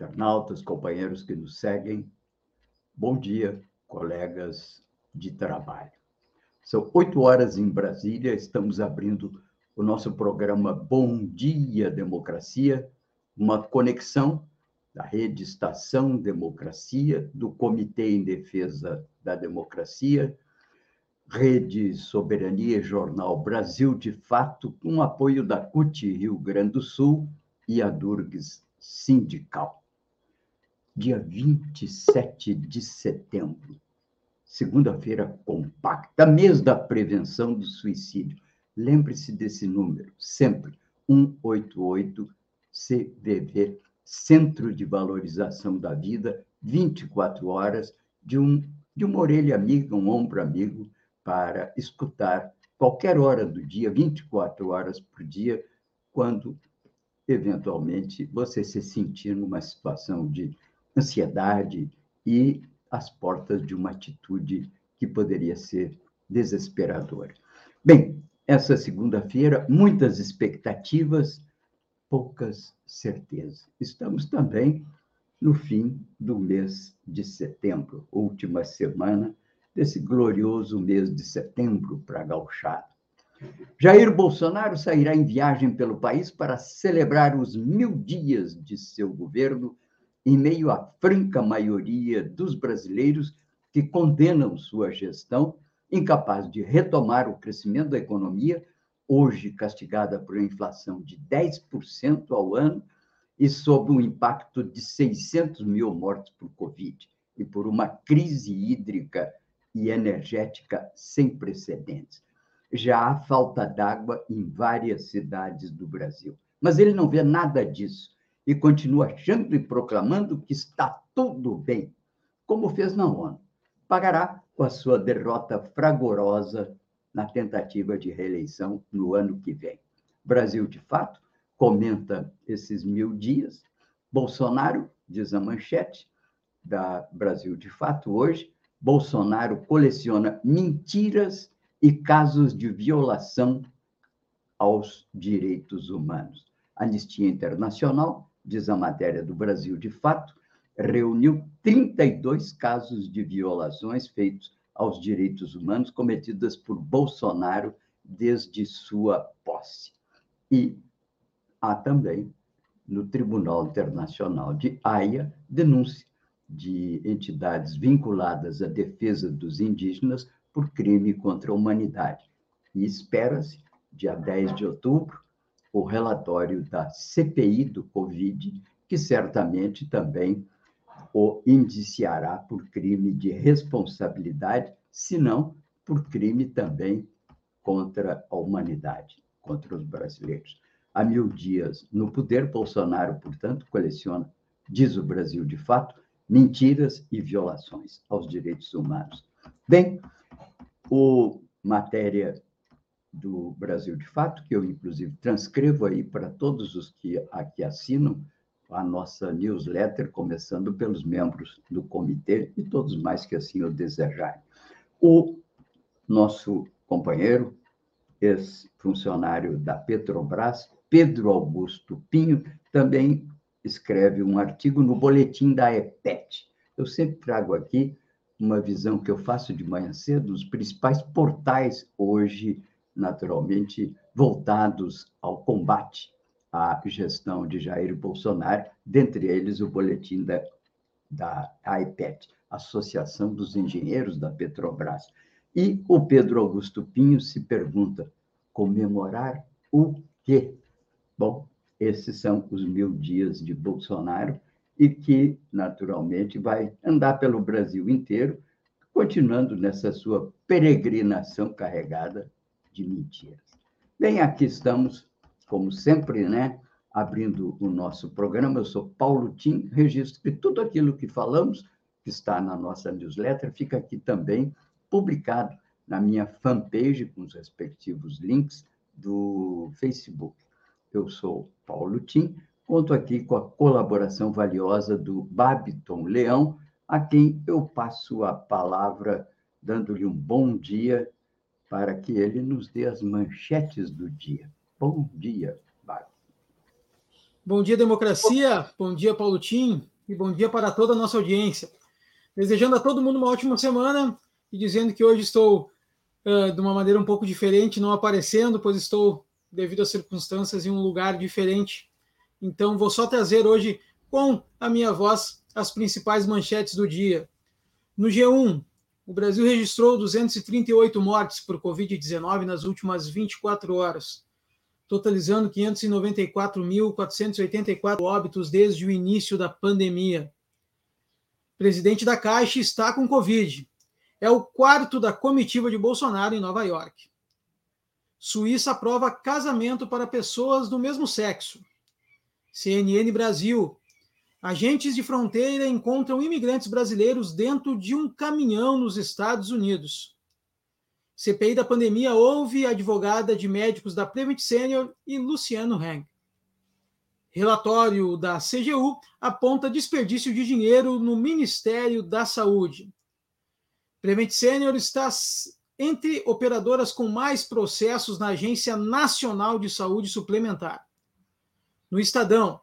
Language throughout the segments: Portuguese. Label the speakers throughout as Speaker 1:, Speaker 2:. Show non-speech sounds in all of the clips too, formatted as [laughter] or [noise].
Speaker 1: internautas, companheiros que nos seguem. Bom dia, colegas de trabalho. São oito horas em Brasília, estamos abrindo o nosso programa Bom Dia Democracia, uma conexão da Rede Estação Democracia, do Comitê em Defesa da Democracia, Rede Soberania Jornal Brasil de Fato, com apoio da CUT Rio Grande do Sul e a Durgues Sindical dia 27 de setembro, segunda-feira compacta, mês da prevenção do suicídio. Lembre-se desse número, sempre, 188 CVV, Centro de Valorização da Vida, 24 horas, de, um, de uma orelha amiga, um ombro amigo, para escutar qualquer hora do dia, 24 horas por dia, quando, eventualmente, você se sentir numa situação de ansiedade e as portas de uma atitude que poderia ser desesperadora. Bem, essa segunda-feira, muitas expectativas, poucas certezas. Estamos também no fim do mês de setembro, última semana desse glorioso mês de setembro para gauchado. Jair Bolsonaro sairá em viagem pelo país para celebrar os mil dias de seu governo em meio à franca maioria dos brasileiros que condenam sua gestão, incapaz de retomar o crescimento da economia, hoje castigada por uma inflação de 10% ao ano e sob o impacto de 600 mil mortes por Covid e por uma crise hídrica e energética sem precedentes. Já há falta d'água em várias cidades do Brasil. Mas ele não vê nada disso e continua achando e proclamando que está tudo bem, como fez na ONU. Pagará com a sua derrota fragorosa na tentativa de reeleição no ano que vem. Brasil, de fato, comenta esses mil dias. Bolsonaro, diz a manchete da Brasil de Fato hoje, Bolsonaro coleciona mentiras e casos de violação aos direitos humanos. Anistia Internacional diz a matéria do Brasil de Fato, reuniu 32 casos de violações feitos aos direitos humanos cometidas por Bolsonaro desde sua posse. E há também, no Tribunal Internacional de Haia, denúncia de entidades vinculadas à defesa dos indígenas por crime contra a humanidade. E espera-se, dia 10 de outubro, o relatório da CPI do Covid, que certamente também o indiciará por crime de responsabilidade, se não por crime também contra a humanidade, contra os brasileiros. Há mil dias no poder, Bolsonaro, portanto, coleciona, diz o Brasil de fato, mentiras e violações aos direitos humanos. Bem, o matéria do Brasil de Fato, que eu, inclusive, transcrevo aí para todos os que aqui assinam a nossa newsletter, começando pelos membros do comitê e todos mais que assim o desejarem. O nosso companheiro, ex-funcionário da Petrobras, Pedro Augusto Pinho, também escreve um artigo no boletim da EPET. Eu sempre trago aqui uma visão que eu faço de manhã cedo, os principais portais hoje naturalmente voltados ao combate à gestão de Jair Bolsonaro, dentre eles o boletim da, da AIPET, Associação dos Engenheiros da Petrobras. E o Pedro Augusto Pinho se pergunta: comemorar o quê? Bom, esses são os mil dias de Bolsonaro e que, naturalmente, vai andar pelo Brasil inteiro, continuando nessa sua peregrinação carregada de mentiras. Bem, aqui estamos, como sempre, né, abrindo o nosso programa. Eu sou Paulo Tim, registro que tudo aquilo que falamos, que está na nossa newsletter, fica aqui também publicado na minha fanpage, com os respectivos links do Facebook. Eu sou Paulo Tim, conto aqui com a colaboração valiosa do Babiton Leão, a quem eu passo a palavra, dando-lhe um bom dia, para que ele nos dê as manchetes do dia. Bom dia, Babiton.
Speaker 2: Bom dia, democracia. Bom dia, Paulo Tim. E bom dia para toda a nossa audiência. Desejando a todo mundo uma ótima semana e dizendo que hoje estou uh, de uma maneira um pouco diferente, não aparecendo, pois estou, devido às circunstâncias, em um lugar diferente. Então, vou só trazer hoje, com a minha voz, as principais manchetes do dia. No G1, o Brasil registrou 238 mortes por Covid-19 nas últimas 24 horas totalizando 594.484 óbitos desde o início da pandemia. O presidente da Caixa está com Covid. É o quarto da comitiva de Bolsonaro em Nova York. Suíça aprova casamento para pessoas do mesmo sexo. CNN Brasil. Agentes de fronteira encontram imigrantes brasileiros dentro de um caminhão nos Estados Unidos. CPI da pandemia houve advogada de médicos da Prevent Senior e Luciano Heng. Relatório da CGU aponta desperdício de dinheiro no Ministério da Saúde. Prevent Senior está entre operadoras com mais processos na Agência Nacional de Saúde Suplementar. No Estadão,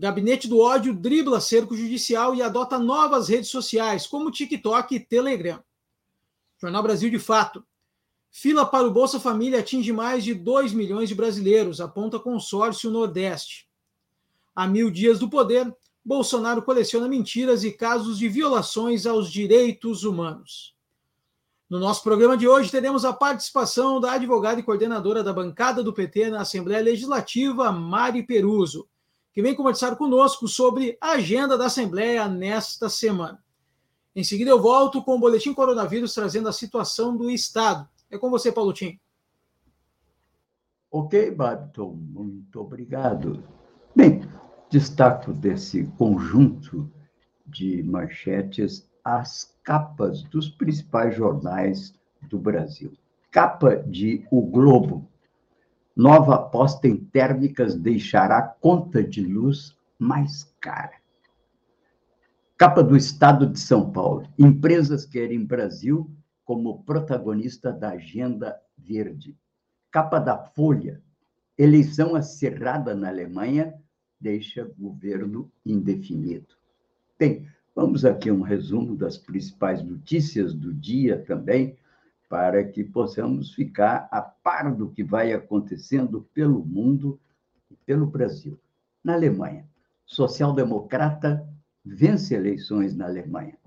Speaker 2: Gabinete do Ódio dribla cerco judicial e adota novas redes sociais, como TikTok e Telegram. Jornal Brasil de Fato. Fila para o Bolsa Família atinge mais de 2 milhões de brasileiros, aponta consórcio Nordeste. Há mil dias do poder, Bolsonaro coleciona mentiras e casos de violações aos direitos humanos. No nosso programa de hoje, teremos a participação da advogada e coordenadora da bancada do PT na Assembleia Legislativa, Mari Peruso, que vem conversar conosco sobre a agenda da Assembleia nesta semana. Em seguida, eu volto com o Boletim Coronavírus trazendo a situação do Estado. É com você, Paulo Tim.
Speaker 1: Ok, Babton, muito obrigado. Bem, destaco desse conjunto de manchetes as capas dos principais jornais do Brasil. Capa de O Globo. Nova aposta em térmicas deixará conta de luz mais cara. Capa do Estado de São Paulo. Empresas querem Brasil como protagonista da Agenda Verde. Capa da Folha: eleição acirrada na Alemanha deixa governo indefinido. Bem, vamos aqui um resumo das principais notícias do dia também, para que possamos ficar a par do que vai acontecendo pelo mundo e pelo Brasil. Na Alemanha, social-democrata vence eleições na Alemanha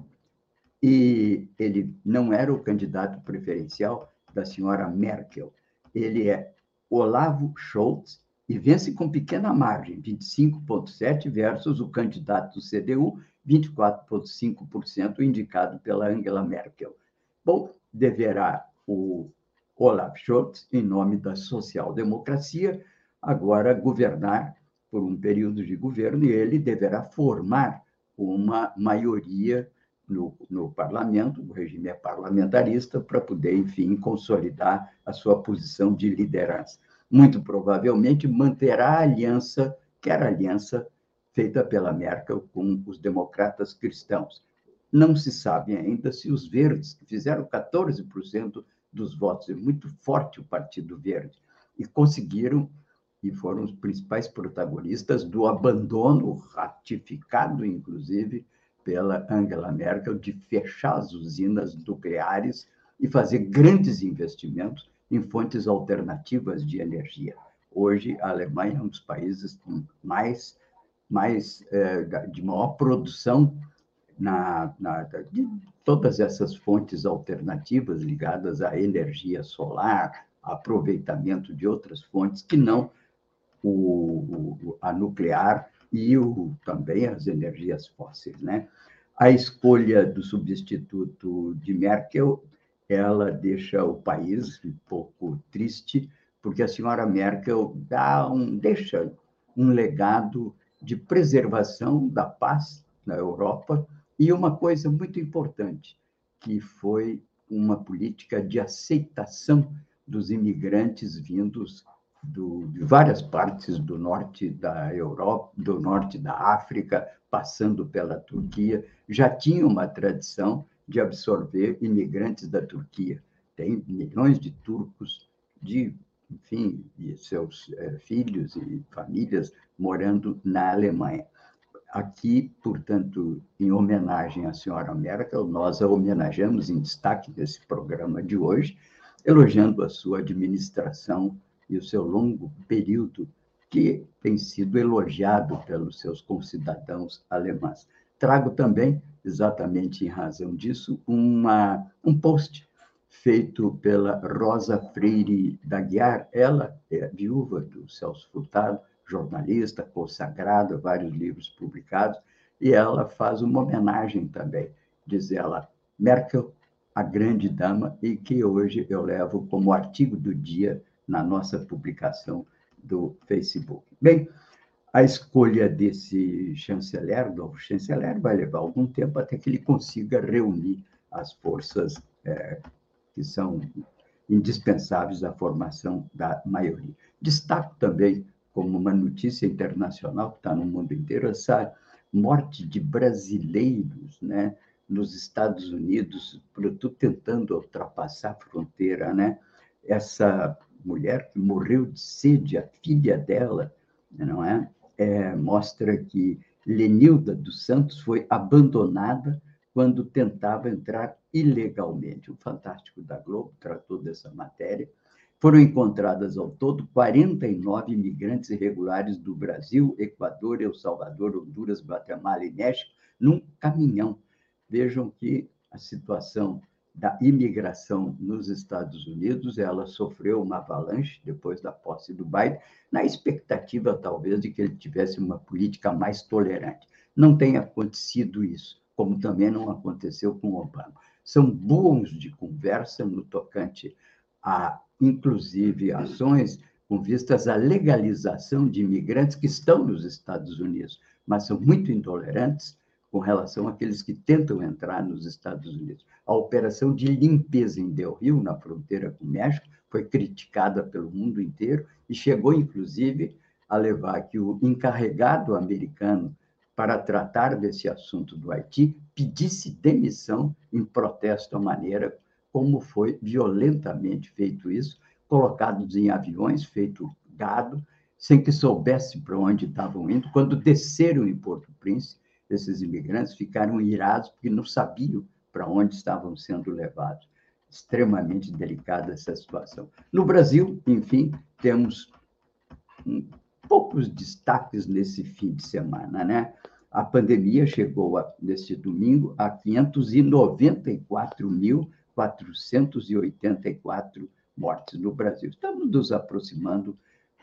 Speaker 1: e ele não era o candidato preferencial da senhora Merkel. Ele é Olavo Scholz e vence com pequena margem, 25,7% versus o candidato do CDU, 24,5% indicado pela Angela Merkel. Bom, deverá o Olaf Scholz, em nome da social-democracia, agora governar por um período de governo e ele deverá formar uma maioria no, no parlamento, o regime é parlamentarista, para poder, enfim, consolidar a sua posição de liderança. Muito provavelmente manterá a aliança, que era a aliança feita pela Merkel com os democratas cristãos. Não se sabe ainda se os verdes, que fizeram 14% dos votos, é muito forte o Partido Verde, e conseguiram e foram os principais protagonistas do abandono ratificado, inclusive, pela Angela Merkel de fechar as usinas nucleares e fazer grandes investimentos em fontes alternativas de energia. Hoje, a Alemanha é um dos países com mais, mais é, de maior produção na, na, de todas essas fontes alternativas ligadas à energia solar, aproveitamento de outras fontes que não o, a nuclear e o, também as energias fósseis. Né? A escolha do substituto de Merkel, ela deixa o país um pouco triste, porque a senhora Merkel dá um, deixa um legado de preservação da paz na Europa e uma coisa muito importante, que foi uma política de aceitação dos imigrantes vindos do, de várias partes do norte da Europa, do norte da África, passando pela Turquia, já tinha uma tradição de absorver imigrantes da Turquia. Tem milhões de turcos, de, enfim, e seus é, filhos e famílias morando na Alemanha. Aqui, portanto, em homenagem à senhora Merkel, nós a homenageamos em destaque desse programa de hoje, elogiando a sua administração e o seu longo período, que tem sido elogiado pelos seus concidadãos alemães. Trago também, exatamente em razão disso, uma, um post feito pela Rosa Freire da Guiar. Ela é viúva do Celso Furtado, jornalista, consagrada, vários livros publicados, e ela faz uma homenagem também, diz ela, Merkel, a grande dama, e que hoje eu levo como artigo do dia na nossa publicação do Facebook. Bem, a escolha desse chanceler, novo chanceler, vai levar algum tempo até que ele consiga reunir as forças é, que são indispensáveis à formação da maioria. Destaco também, como uma notícia internacional que está no mundo inteiro, essa morte de brasileiros né, nos Estados Unidos, sobretudo tentando ultrapassar a fronteira. Né? Essa mulher que morreu de sede, a filha dela, não é? é mostra que Lenilda dos Santos foi abandonada quando tentava entrar ilegalmente. O Fantástico da Globo tratou dessa matéria. Foram encontradas ao todo 49 imigrantes irregulares do Brasil, Equador, El Salvador, Honduras, Guatemala e México num caminhão. Vejam que a situação da imigração nos Estados Unidos, ela sofreu uma avalanche depois da posse do Biden, na expectativa, talvez, de que ele tivesse uma política mais tolerante. Não tem acontecido isso, como também não aconteceu com Obama. São bons de conversa no tocante a, inclusive, ações com vistas à legalização de imigrantes que estão nos Estados Unidos, mas são muito intolerantes com relação àqueles que tentam entrar nos Estados Unidos. A operação de limpeza em Del Rio, na fronteira com o México, foi criticada pelo mundo inteiro e chegou, inclusive, a levar que o encarregado americano para tratar desse assunto do Haiti pedisse demissão em protesto à maneira como foi violentamente feito isso, colocados em aviões, feito gado, sem que soubesse para onde estavam indo. Quando desceram em Porto Príncipe, desses imigrantes ficaram irados porque não sabiam para onde estavam sendo levados. Extremamente delicada essa situação. No Brasil, enfim, temos um, poucos destaques nesse fim de semana, né? A pandemia chegou a, neste domingo a 594.484 mortes no Brasil. Estamos nos aproximando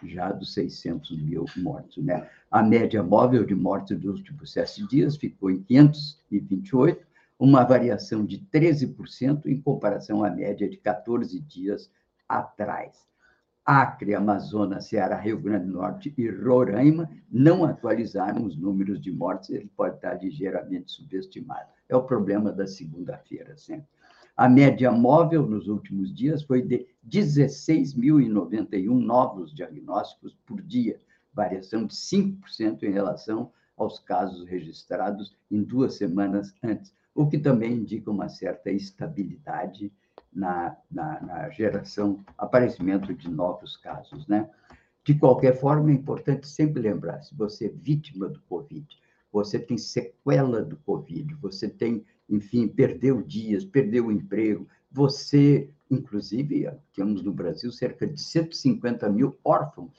Speaker 1: já dos 600 mil mortos. Né? A média móvel de mortes dos últimos sete dias ficou em 528, uma variação de 13% em comparação à média de 14 dias atrás. Acre, Amazonas, Ceará, Rio Grande do Norte e Roraima não atualizaram os números de mortes, ele pode estar ligeiramente subestimado. É o problema da segunda-feira, sempre. A média móvel nos últimos dias foi de 16.091 novos diagnósticos por dia, variação de 5% em relação aos casos registrados em duas semanas antes, o que também indica uma certa estabilidade na, na, na geração, aparecimento de novos casos, né? De qualquer forma, é importante sempre lembrar: se você é vítima do Covid, você tem sequela do Covid, você tem enfim, perdeu dias, perdeu o emprego. Você, inclusive, temos no Brasil cerca de 150 mil órfãos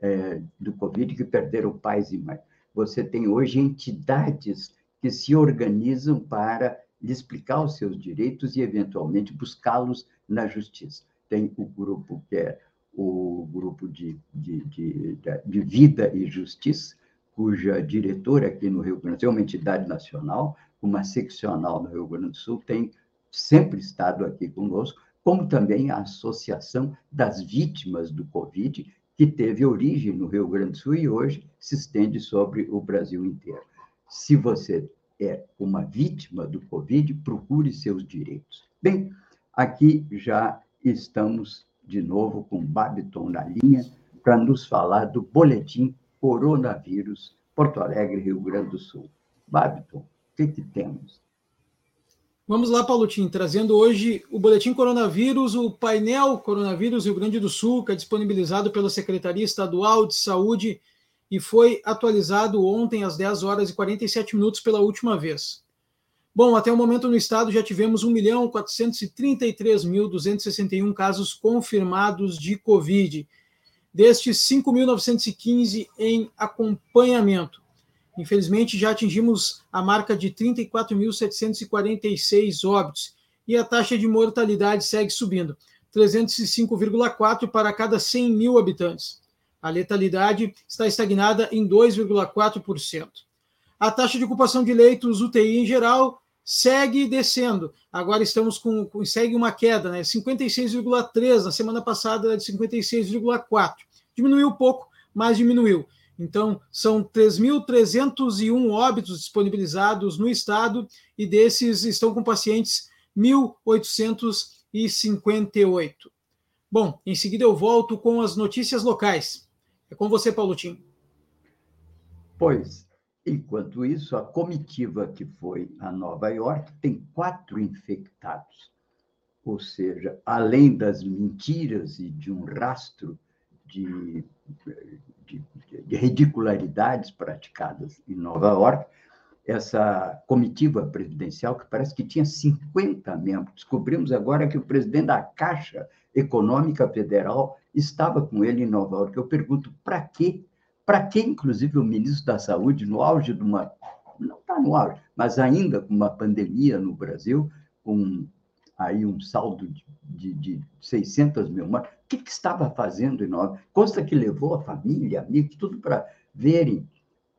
Speaker 1: é, do Covid que perderam pais e mães. Você tem hoje entidades que se organizam para lhe explicar os seus direitos e, eventualmente, buscá-los na justiça. Tem o grupo que é o grupo de, de, de, de Vida e Justiça, cuja diretora aqui no Rio Grande do Sul é uma entidade nacional, uma seccional no Rio Grande do Sul, tem sempre estado aqui conosco, como também a Associação das Vítimas do Covid, que teve origem no Rio Grande do Sul e hoje se estende sobre o Brasil inteiro. Se você é uma vítima do Covid, procure seus direitos. Bem, aqui já estamos de novo com Babiton na linha para nos falar do boletim Coronavírus Porto Alegre, Rio Grande do Sul. Babiton, que, temos?
Speaker 2: Vamos lá, Paulotinho, trazendo hoje o Boletim Coronavírus, o painel Coronavírus Rio Grande do Sul, que é disponibilizado pela Secretaria Estadual de Saúde e foi atualizado ontem às 10 horas e 47 minutos pela última vez. Bom, até o momento no estado já tivemos 1.433.261 casos confirmados de Covid, destes 5.915 em acompanhamento. Infelizmente, já atingimos a marca de 34.746 óbitos e a taxa de mortalidade segue subindo, 305,4 para cada 100 mil habitantes. A letalidade está estagnada em 2,4%. A taxa de ocupação de leitos UTI em geral segue descendo. Agora estamos com, com segue uma queda, né? 56,3 na semana passada era de 56,4. Diminuiu um pouco, mas diminuiu. Então, são 3.301 óbitos disponibilizados no estado e desses estão com pacientes 1.858. Bom, em seguida eu volto com as notícias locais. É com você, Paulo Tim.
Speaker 1: Pois, enquanto isso, a comitiva que foi a Nova York tem quatro infectados. Ou seja, além das mentiras e de um rastro de, de, de ridicularidades praticadas em Nova York, essa comitiva presidencial, que parece que tinha 50 membros. Descobrimos agora que o presidente da Caixa Econômica Federal estava com ele em Nova York. Eu pergunto, para quê? Para que, inclusive, o ministro da Saúde, no auge de uma. Não está no auge, mas ainda com uma pandemia no Brasil, com aí um saldo de, de, de 600 mil mortes, o que, que estava fazendo em Nova? Consta que levou a família, amigos, tudo para verem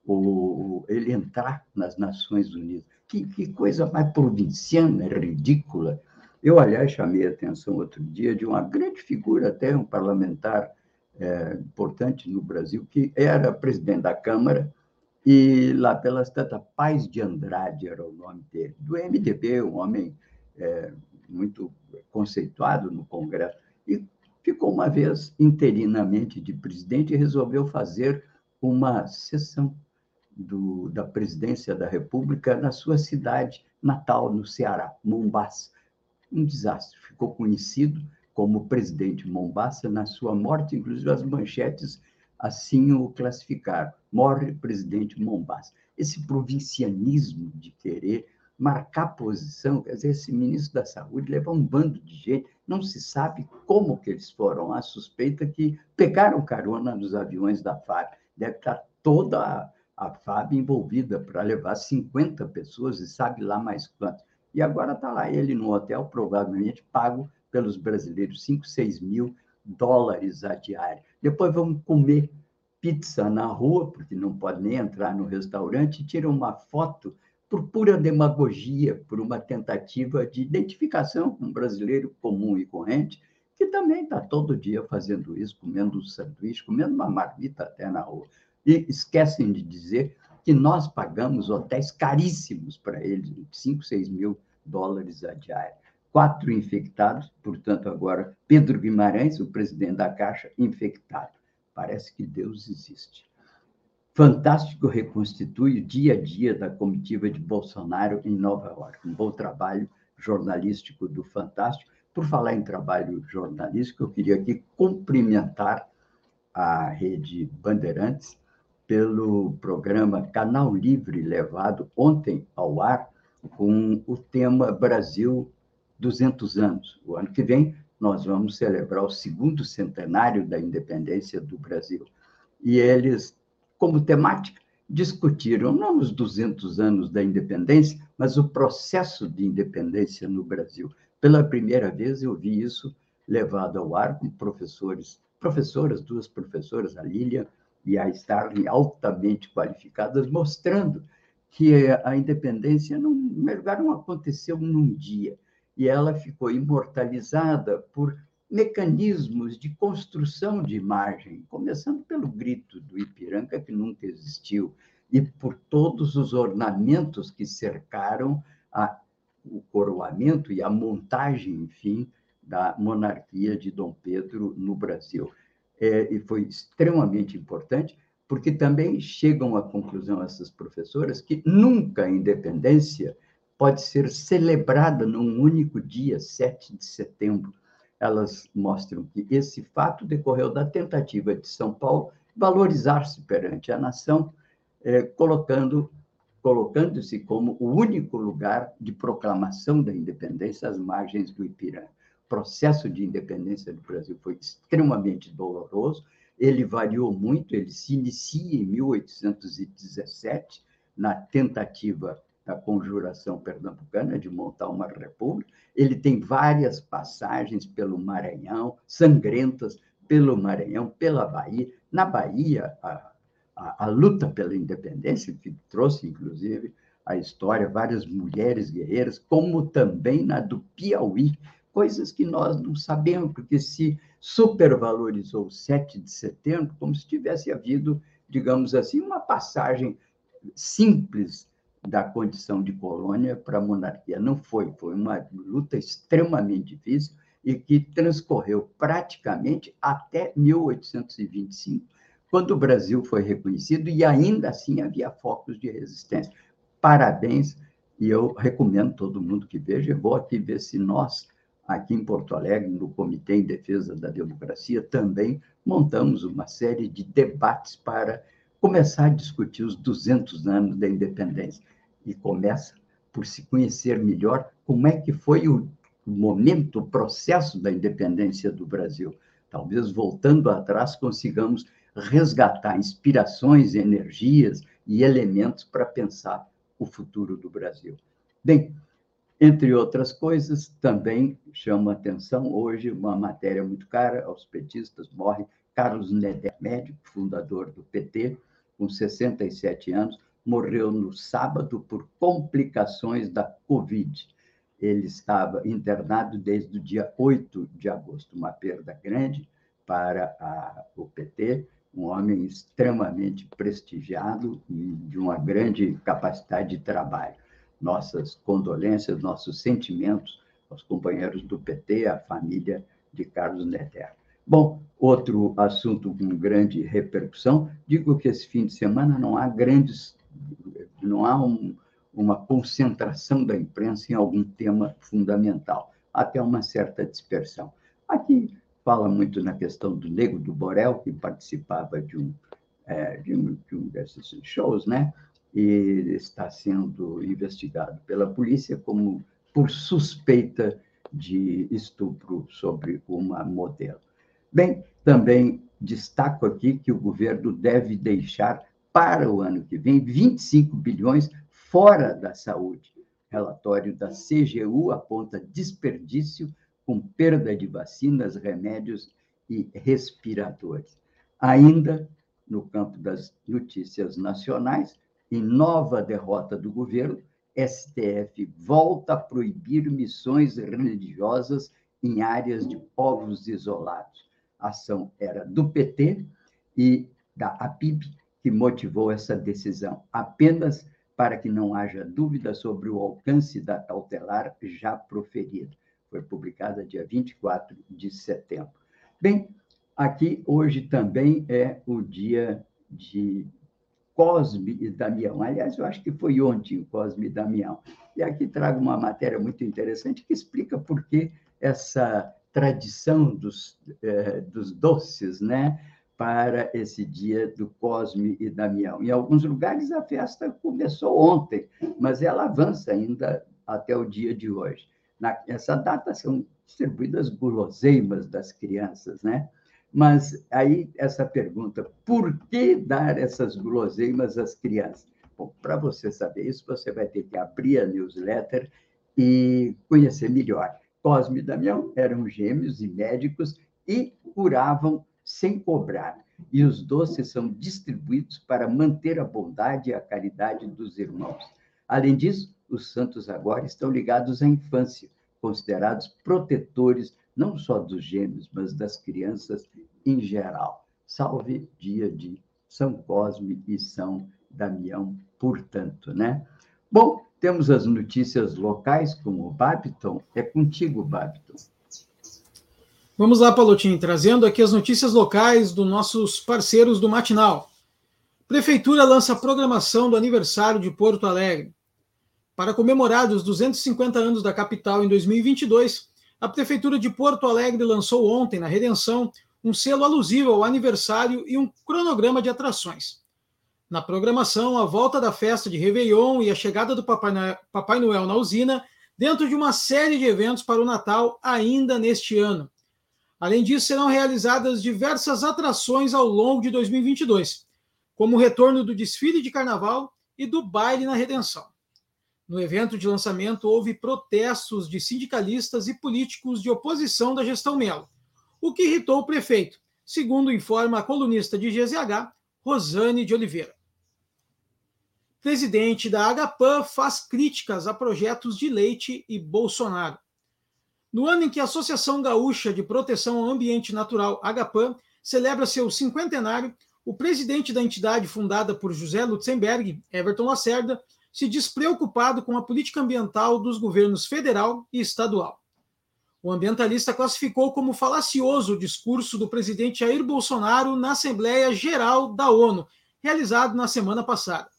Speaker 1: o, ele entrar nas Nações Unidas. Que, que coisa mais provinciana, ridícula. Eu, aliás, chamei a atenção outro dia de uma grande figura, até um parlamentar é, importante no Brasil, que era presidente da Câmara, e lá pelas tantas, Paz de Andrade era o nome dele, do MDB, um homem é, muito conceituado no Congresso, e ficou uma vez interinamente de presidente e resolveu fazer uma sessão do, da presidência da República na sua cidade natal, no Ceará, Mombasa um desastre. Ficou conhecido como presidente Mombasa na sua morte, inclusive as manchetes assim o classificaram. Morre presidente Mombasa. Esse provincianismo de querer marcar posição, quer dizer, esse ministro da Saúde levou um bando de gente, não se sabe como que eles foram. A suspeita que pegaram carona nos aviões da FAB. Deve estar toda a, a FAB envolvida para levar 50 pessoas e sabe lá mais quantos. E agora está lá ele no hotel, provavelmente pago pelos brasileiros, 5, 6 mil dólares a diária. Depois vamos comer pizza na rua, porque não pode nem entrar no restaurante, tira uma foto por pura demagogia, por uma tentativa de identificação com um brasileiro comum e corrente, que também está todo dia fazendo isso, comendo um sanduíche, comendo uma marmita até na rua. E esquecem de dizer que nós pagamos hotéis caríssimos para eles, 5, 6 mil dólares a diária. Quatro infectados, portanto, agora Pedro Guimarães, o presidente da Caixa, infectado. Parece que Deus existe. Fantástico reconstitui o dia a dia da comitiva de Bolsonaro em Nova York. Um bom trabalho jornalístico do Fantástico. Por falar em trabalho jornalístico, eu queria aqui cumprimentar a rede Bandeirantes pelo programa Canal Livre, levado ontem ao ar, com o tema Brasil 200 anos. O ano que vem, nós vamos celebrar o segundo centenário da independência do Brasil. E eles, como temática, discutiram não os 200 anos da independência, mas o processo de independência no Brasil. Pela primeira vez eu vi isso levado ao ar com professores, professoras, duas professoras, a Lília e a Starling altamente qualificadas, mostrando que a independência, não, não aconteceu num dia, e ela ficou imortalizada por mecanismos de construção de imagem, começando pelo grito do Ipiranga, que nunca existiu, e por todos os ornamentos que cercaram a, o coroamento e a montagem, enfim, da monarquia de Dom Pedro no Brasil. É, e foi extremamente importante, porque também chegam à conclusão essas professoras que nunca a independência pode ser celebrada num único dia, 7 de setembro. Elas mostram que esse fato decorreu da tentativa de São Paulo valorizar-se perante a nação é, colocando colocando-se como o único lugar de proclamação da independência às margens do Ipiranga. O processo de independência do Brasil foi extremamente doloroso, ele variou muito, ele se inicia em 1817, na tentativa da conjuração pernambucana de montar uma república. Ele tem várias passagens pelo Maranhão, sangrentas pelo Maranhão, pela Bahia. Na Bahia, a a, a, luta pela independência, que trouxe, inclusive, a história, várias mulheres guerreiras, como também na do Piauí, coisas que nós não sabemos, porque se supervalorizou o 7 de setembro como se tivesse havido, digamos assim, uma passagem simples da condição de colônia para a monarquia. Não foi, foi uma luta extremamente difícil e que transcorreu praticamente até 1825, quando o Brasil foi reconhecido e ainda assim havia focos de resistência. Parabéns, e eu recomendo todo mundo que veja. Vou aqui ver se nós, aqui em Porto Alegre, no Comitê em Defesa da Democracia, também montamos uma série de debates para começar a discutir os 200 anos da independência. E começa por se conhecer melhor como é que foi o momento, o processo da independência do Brasil. Talvez voltando atrás consigamos resgatar inspirações, energias e elementos para pensar o futuro do Brasil. Bem, entre outras coisas, também chama atenção hoje uma matéria muito cara aos petistas, morre Carlos Neder, médico, fundador do PT, com 67 anos, morreu no sábado por complicações da Covid. Ele estava internado desde o dia 8 de agosto, uma perda grande para a, o PT, um homem extremamente prestigiado e de uma grande capacidade de trabalho. Nossas condolências, nossos sentimentos aos companheiros do PT, à família de Carlos Netter. Bom, outro assunto com grande repercussão, digo que esse fim de semana não há grandes, não há um, uma concentração da imprensa em algum tema fundamental, até uma certa dispersão. Aqui fala muito na questão do Nego do Borel, que participava de um, é, de um, de um desses shows, né? E está sendo investigado pela polícia como por suspeita de estupro sobre uma modelo. Bem, também destaco aqui que o governo deve deixar para o ano que vem 25 bilhões fora da saúde. Relatório da CGU aponta desperdício com perda de vacinas, remédios e respiradores. Ainda no campo das notícias nacionais, em nova derrota do governo, STF volta a proibir missões religiosas em áreas de povos isolados. Ação era do PT e da APIB que motivou essa decisão, apenas para que não haja dúvida sobre o alcance da cautelar já proferida foi publicada dia 24 de setembro. Bem, aqui hoje também é o dia de Cosme e Damião. Aliás, eu acho que foi ontem o Cosme e Damião. E aqui trago uma matéria muito interessante que explica por que essa tradição dos, eh, dos doces, né? para esse dia do Cosme e Damião. Em alguns lugares a festa começou ontem, mas ela avança ainda até o dia de hoje. Nessa data são distribuídas guloseimas das crianças, né? Mas aí essa pergunta, por que dar essas guloseimas às crianças? Bom, para você saber isso, você vai ter que abrir a newsletter e conhecer melhor. Cosme e Damião eram gêmeos e médicos e curavam sem cobrar. E os doces são distribuídos para manter a bondade e a caridade dos irmãos. Além disso, os santos agora estão ligados à infância, considerados protetores não só dos gêmeos, mas das crianças em geral. Salve dia de São Cosme e São Damião, portanto, né? Bom, temos as notícias locais com o. É contigo, Babiton.
Speaker 2: Vamos lá, Palotim, trazendo aqui as notícias locais dos nossos parceiros do Matinal. Prefeitura lança programação do aniversário de Porto Alegre. Para comemorar os 250 anos da capital em 2022, a Prefeitura de Porto Alegre lançou ontem, na Redenção, um selo alusivo ao aniversário e um cronograma de atrações. Na programação, a volta da festa de Réveillon e a chegada do Papai Noel na usina, dentro de uma série de eventos para o Natal ainda neste ano. Além disso, serão realizadas diversas atrações ao longo de 2022, como o retorno do desfile de carnaval e do baile na Redenção. No evento de lançamento, houve protestos de sindicalistas e políticos de oposição da gestão Melo, o que irritou o prefeito, segundo informa a colunista de GZH, Rosane de Oliveira. Presidente da Agapan faz críticas a projetos de Leite e Bolsonaro. No ano em que a Associação Gaúcha de Proteção ao Ambiente Natural, Agapan, celebra seu cinquentenário, o presidente da entidade fundada por José Lutzenberg, Everton Lacerda, se diz preocupado com a política ambiental dos governos federal e estadual. O ambientalista classificou como falacioso o discurso do presidente Jair Bolsonaro na Assembleia Geral da ONU, realizado na semana passada.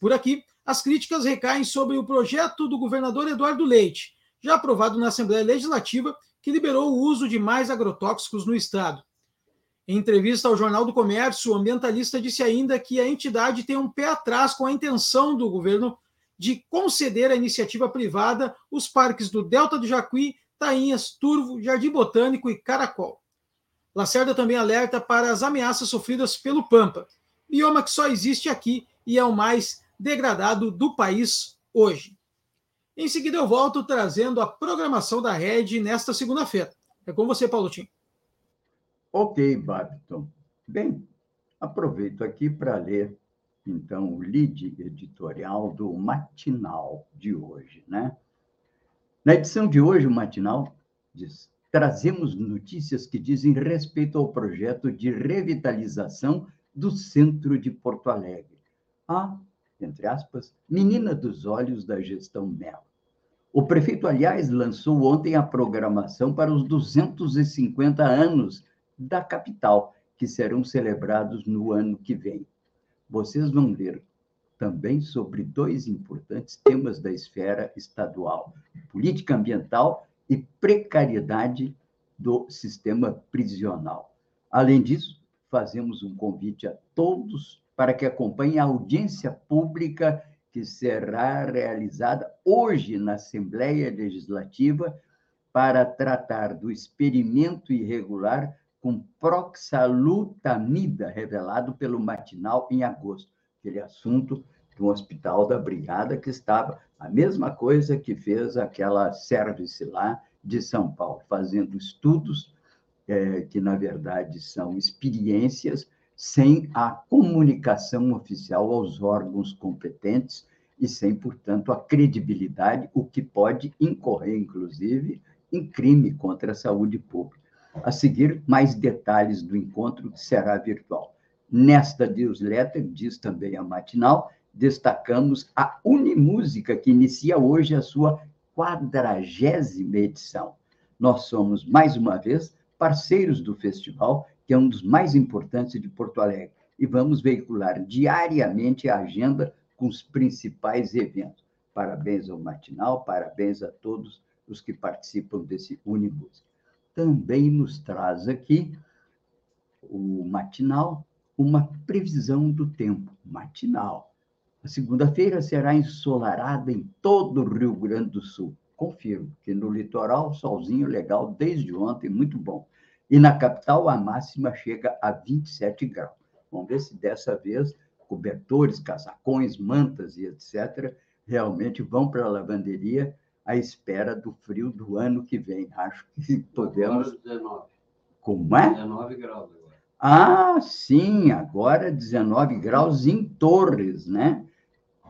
Speaker 2: Por aqui, as críticas recaem sobre o projeto do governador Eduardo Leite, já aprovado na Assembleia Legislativa, que liberou o uso de mais agrotóxicos no estado. Em entrevista ao Jornal do Comércio, o ambientalista disse ainda que a entidade tem um pé atrás com a intenção do governo de conceder à iniciativa privada os parques do Delta do Jacuí, Tainhas, Turvo, Jardim Botânico e Caracol. Lacerda também alerta para as ameaças sofridas pelo Pampa, bioma que só existe aqui e é o mais degradado do país hoje. Em seguida, eu volto trazendo a programação da rede nesta segunda-feira. É com você, Paulo Tim.
Speaker 1: Ok, Babiton. Bem, aproveito aqui para ler, então, o lead editorial do Matinal de hoje, né? Na edição de hoje, o Matinal diz: trazemos notícias que dizem respeito ao projeto de revitalização do centro de Porto Alegre. A, entre aspas, menina dos olhos da gestão Melo. O prefeito, aliás, lançou ontem a programação para os 250 anos da capital, que serão celebrados no ano que vem. Vocês vão ver também sobre dois importantes temas da esfera estadual: política ambiental e precariedade do sistema prisional. Além disso, fazemos um convite a todos para que acompanhem a audiência pública que será realizada hoje na Assembleia Legislativa para tratar do experimento irregular com proxalutamida, revelado pelo Matinal em agosto. Aquele assunto do Hospital da Brigada, que estava a mesma coisa que fez aquela service lá de São Paulo, fazendo estudos é, que, na verdade, são experiências sem a comunicação oficial aos órgãos competentes e sem, portanto, a credibilidade, o que pode incorrer, inclusive, em crime contra a saúde pública. A seguir, mais detalhes do encontro que será virtual. Nesta newsletter, diz também a matinal, destacamos a Unimúsica, que inicia hoje a sua quadragésima edição. Nós somos, mais uma vez, parceiros do festival, que é um dos mais importantes de Porto Alegre, e vamos veicular diariamente a agenda com os principais eventos. Parabéns ao Matinal, parabéns a todos os que participam desse Unimúsica também nos traz aqui o matinal, uma previsão do tempo matinal. A segunda-feira será ensolarada em todo o Rio Grande do Sul. Confirmo que no litoral, solzinho legal desde ontem, muito bom. E na capital, a máxima chega a 27 graus. Vamos ver se dessa vez cobertores, casacões, mantas e etc., realmente vão para a lavanderia à espera do frio do ano que vem. Acho que [laughs] podemos.
Speaker 3: Agora 19.
Speaker 1: Como é?
Speaker 3: 19 graus agora.
Speaker 1: Ah, sim, agora 19 graus em Torres, né?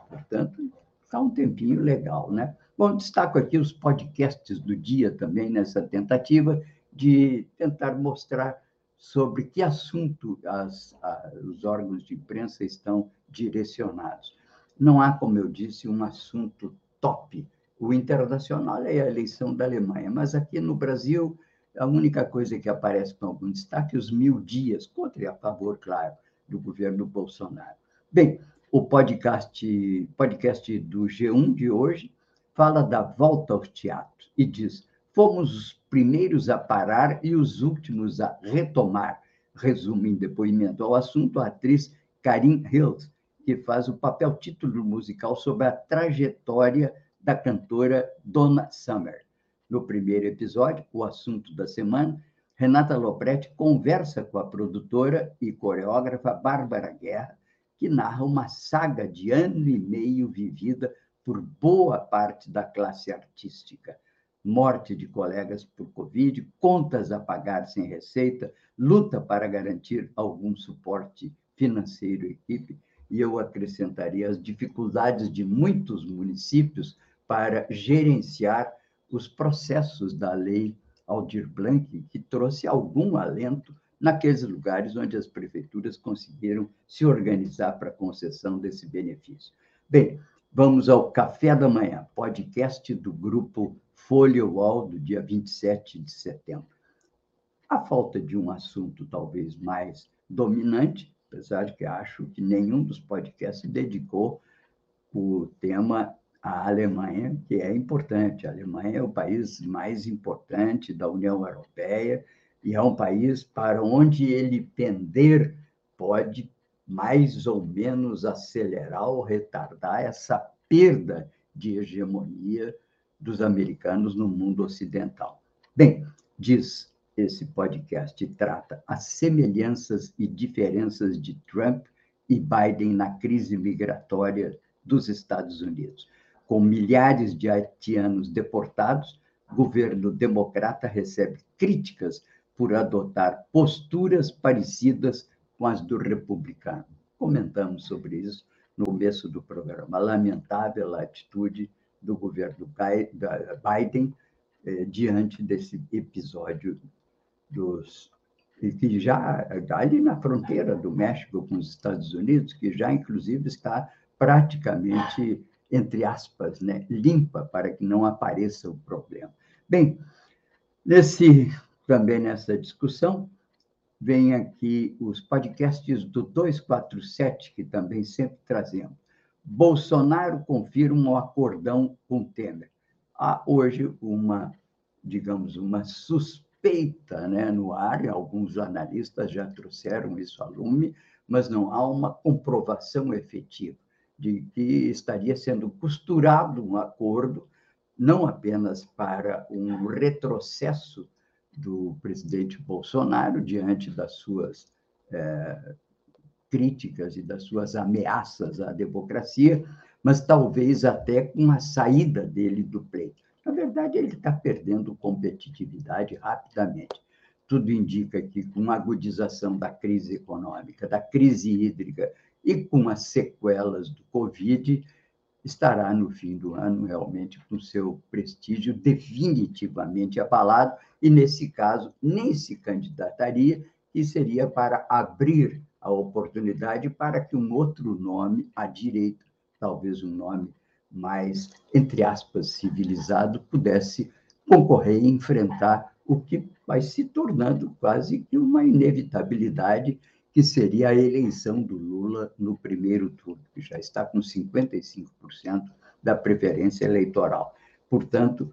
Speaker 1: Portanto, está um tempinho legal, né? Bom, destaco aqui os podcasts do dia também, nessa tentativa de tentar mostrar sobre que assunto as, a, os órgãos de imprensa estão direcionados. Não há, como eu disse, um assunto top. O internacional é a eleição da Alemanha, mas aqui no Brasil, a única coisa que aparece com algum destaque é os mil dias, contra e a favor, claro, do governo Bolsonaro. Bem, o podcast, podcast do G1 de hoje fala da volta aos teatros e diz: fomos os primeiros a parar e os últimos a retomar. Resume em depoimento ao assunto a atriz Karin Hills, que faz o papel título musical sobre a trajetória da cantora Donna Summer. No primeiro episódio, o assunto da semana, Renata Lopretti conversa com a produtora e coreógrafa Bárbara Guerra, que narra uma saga de ano e meio vivida por boa parte da classe artística morte de colegas por Covid, contas a pagar sem receita, luta para garantir algum suporte financeiro equipe, e eu acrescentaria as dificuldades de muitos municípios para gerenciar os processos da lei Aldir Blanc, que trouxe algum alento naqueles lugares onde as prefeituras conseguiram se organizar para a concessão desse benefício. Bem, vamos ao Café da Manhã, podcast do grupo Folha UOL do dia 27 de setembro. A falta de um assunto talvez mais dominante, apesar de que acho que nenhum dos podcasts dedicou o tema à Alemanha, que é importante. A Alemanha é o país mais importante da União Europeia e é um país para onde ele pender pode mais ou menos acelerar ou retardar essa perda de hegemonia dos americanos no mundo ocidental. Bem, diz esse podcast, trata as semelhanças e diferenças de Trump e Biden na crise migratória dos Estados Unidos. Com milhares de haitianos deportados, governo democrata recebe críticas por adotar posturas parecidas com as do republicano. Comentamos sobre isso no começo do programa. Lamentável a atitude do governo Biden eh, diante desse episódio dos que já ali na fronteira do México com os Estados Unidos, que já inclusive está praticamente entre aspas, né, limpa para que não apareça o problema. Bem, nesse também nessa discussão vem aqui os podcasts do 247 que também sempre trazemos. Bolsonaro confirma o acordão com Temer. Há hoje uma, digamos, uma suspeita né, no ar, alguns analistas já trouxeram isso a lume, mas não há uma comprovação efetiva de que estaria sendo costurado um acordo, não apenas para um retrocesso do presidente Bolsonaro diante das suas eh, críticas e das suas ameaças à democracia, mas talvez até com a saída dele do pleito. Na verdade, ele está perdendo competitividade rapidamente. Tudo indica que, com a agudização da crise econômica, da crise hídrica e com as sequelas do Covid, estará no fim do ano realmente com seu prestígio definitivamente abalado e, nesse caso, nem se candidataria, que seria para abrir a oportunidade para que um outro nome à direita, talvez um nome mais, entre aspas, civilizado, pudesse concorrer e enfrentar o que vai se tornando quase que uma inevitabilidade, que seria a eleição do Lula no primeiro turno, que já está com 55% da preferência eleitoral. Portanto,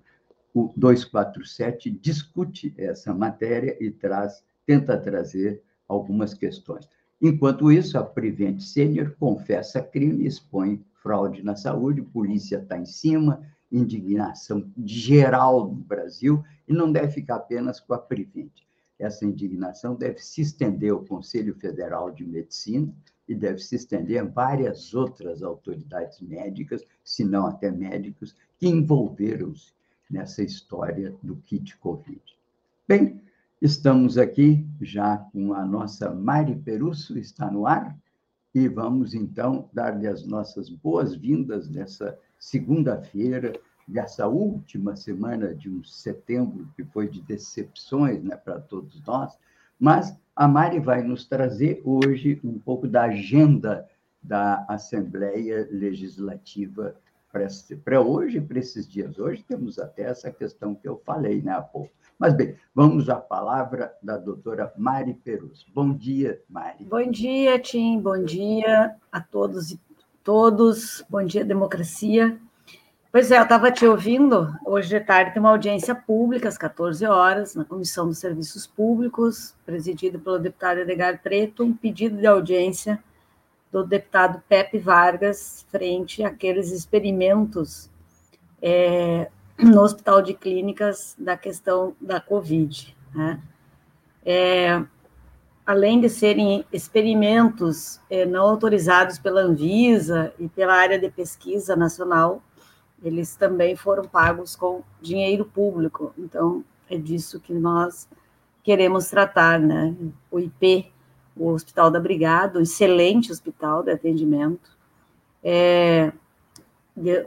Speaker 1: o 247 discute essa matéria e traz, tenta trazer algumas questões. Enquanto isso, a Prevent Senior confessa crime expõe fraude na saúde, polícia está em cima, indignação geral no Brasil, e não deve ficar apenas com a Prevent. Essa indignação deve se estender ao Conselho Federal de Medicina e deve se estender a várias outras autoridades médicas, se não até médicos, que envolveram-se nessa história do kit Covid. Bem, Estamos aqui já com a nossa Mari Perusso, está no ar, e vamos então dar-lhe as nossas boas-vindas nessa segunda-feira dessa última semana de um setembro, que foi de decepções né, para todos nós, mas a Mari vai nos trazer hoje um pouco da agenda da Assembleia Legislativa para hoje, para esses dias. Hoje temos até essa questão que eu falei né, há pouco. Mas, bem, vamos à palavra da doutora Mari Perus. Bom dia, Mari.
Speaker 3: Bom dia, Tim. Bom dia a todos e todos. Bom dia, democracia. Pois é, eu estava te ouvindo. Hoje de tarde tem uma audiência pública, às 14 horas, na Comissão dos Serviços Públicos, presidida pelo deputado Edgar Preto, um pedido de audiência do deputado Pepe Vargas frente àqueles experimentos é, no Hospital de Clínicas da questão da Covid. Né? É, além de serem experimentos é, não autorizados pela Anvisa e pela área de pesquisa nacional, eles também foram pagos com dinheiro público. Então, é disso que nós queremos tratar, né? O IP, o Hospital da Brigada, um excelente hospital de atendimento, é,